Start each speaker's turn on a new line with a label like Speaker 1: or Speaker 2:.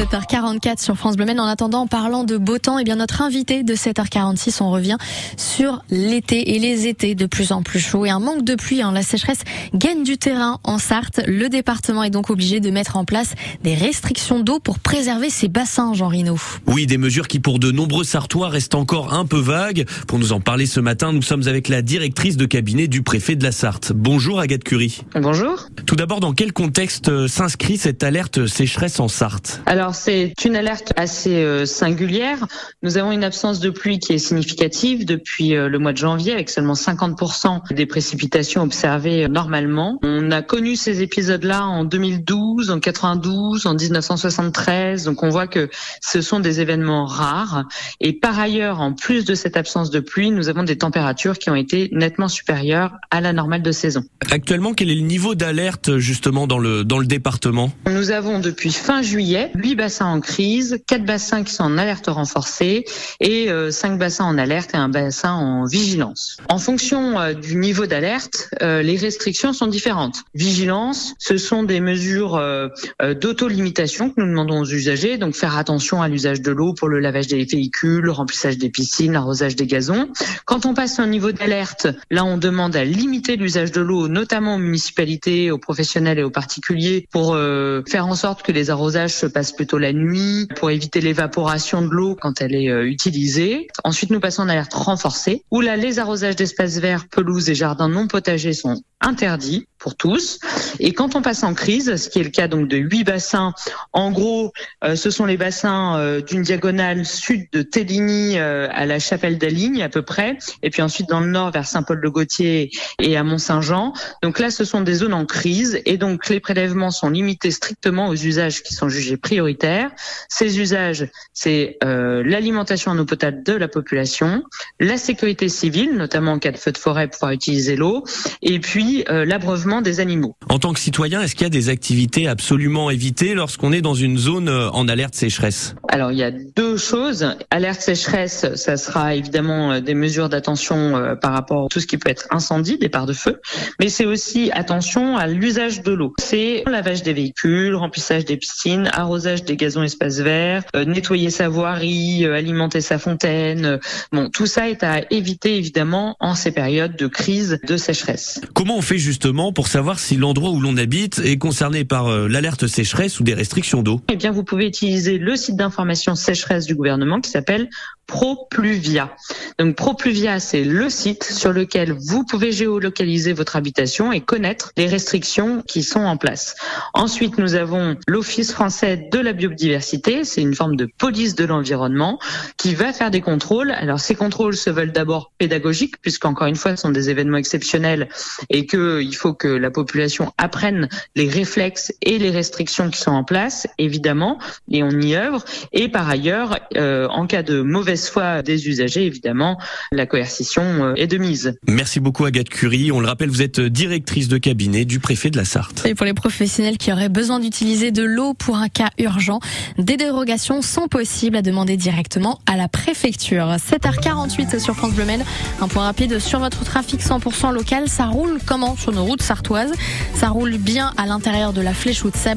Speaker 1: 7h44 sur France Bleu En attendant, en parlant de beau temps, et eh bien notre invité de 7h46, on revient sur l'été et les étés de plus en plus chauds et un manque de pluie. Hein. La sécheresse gagne du terrain en Sarthe. Le département est donc obligé de mettre en place des restrictions d'eau pour préserver ses bassins, Jean Rino.
Speaker 2: Oui, des mesures qui pour de nombreux Sartois restent encore un peu vagues. Pour nous en parler ce matin, nous sommes avec la directrice de cabinet du préfet de la Sarthe. Bonjour Agathe Curie.
Speaker 3: Bonjour.
Speaker 2: Tout d'abord, dans quel contexte euh, s'inscrit cette alerte sécheresse en Sarthe?
Speaker 3: Alors c'est une alerte assez euh, singulière. Nous avons une absence de pluie qui est significative depuis euh, le mois de janvier avec seulement 50% des précipitations observées normalement. On a connu ces épisodes-là en 2012, en 92, en 1973. Donc on voit que ce sont des événements rares. Et par ailleurs, en plus de cette absence de pluie, nous avons des températures qui ont été nettement supérieures à la normale de saison.
Speaker 2: Actuellement, quel est le niveau d'alerte justement dans le dans le département?
Speaker 3: Nous avons depuis fin juillet huit bassins en crise, quatre bassins qui sont en alerte renforcée et euh, cinq bassins en alerte et un bassin en vigilance. En fonction euh, du niveau d'alerte, euh, les restrictions sont différentes. Vigilance, ce sont des mesures d'auto-limitation que nous demandons aux usagers, donc faire attention à l'usage de l'eau pour le lavage des véhicules, le remplissage des piscines, l'arrosage des gazons. Quand on passe au niveau d'alerte, là on demande à limiter l'usage de l'eau, notamment aux municipalités, aux professionnels et aux particuliers, pour faire en sorte que les arrosages se passent plutôt la nuit, pour éviter l'évaporation de l'eau quand elle est utilisée. Ensuite, nous passons en alerte renforcée, où là, les arrosages d'espaces verts, pelouses et jardins non potagers sont interdits pour tous. Et quand on passe en crise, ce qui est le cas donc de huit bassins, en gros, euh, ce sont les bassins euh, d'une diagonale sud de Téligny euh, à la Chapelle d'Aligne à peu près, et puis ensuite dans le nord vers Saint-Paul-de-Gautier et à Mont-Saint-Jean. Donc là, ce sont des zones en crise, et donc les prélèvements sont limités strictement aux usages qui sont jugés prioritaires. Ces usages, c'est l'alimentation en eau potable de la population, la sécurité civile, notamment en cas de feu de forêt, pouvoir utiliser l'eau, et puis l'abreuvement des animaux.
Speaker 2: En tant que citoyen, est-ce qu'il y a des activités absolument évitées lorsqu'on est dans une zone euh, en alerte sécheresse
Speaker 3: Alors il y a deux choses. Alerte sécheresse, ça sera évidemment euh, des mesures d'attention euh, par rapport à tout ce qui peut être incendie, départ de feu, mais c'est aussi attention à l'usage de l'eau. C'est lavage des véhicules, remplissage des piscines, arrosage des gazons espaces verts, nettoyer sa voirie, alimenter sa fontaine. Bon, tout ça est à éviter évidemment en ces périodes de crise de sécheresse.
Speaker 2: Comment on fait justement pour savoir si l'endroit où l'on habite est concerné par euh, l'alerte sécheresse ou des restrictions d'eau?
Speaker 3: Eh bien, vous pouvez utiliser le site d'information sécheresse du gouvernement qui s'appelle ProPluvia. Donc ProPluvia, c'est le site sur lequel vous pouvez géolocaliser votre habitation et connaître les restrictions qui sont en place. Ensuite, nous avons l'Office français de la biodiversité, c'est une forme de police de l'environnement qui va faire des contrôles. Alors ces contrôles se veulent d'abord pédagogiques puisqu'encore une fois, ce sont des événements exceptionnels et que il faut que la population apprenne les réflexes et les restrictions qui sont en place, évidemment, et on y œuvre. Et par ailleurs, euh, en cas de mauvaise soit des usagers, évidemment, la coercition euh, est de mise.
Speaker 2: Merci beaucoup Agathe Curie. On le rappelle, vous êtes directrice de cabinet du préfet de la Sarthe.
Speaker 1: Et pour les professionnels qui auraient besoin d'utiliser de l'eau pour un cas urgent, des dérogations sont possibles à demander directement à la préfecture. 7h48 sur France Bleu Un point rapide sur votre trafic 100% local. Ça roule comment sur nos routes sartoises? Ça roule bien à l'intérieur de la flèche ou de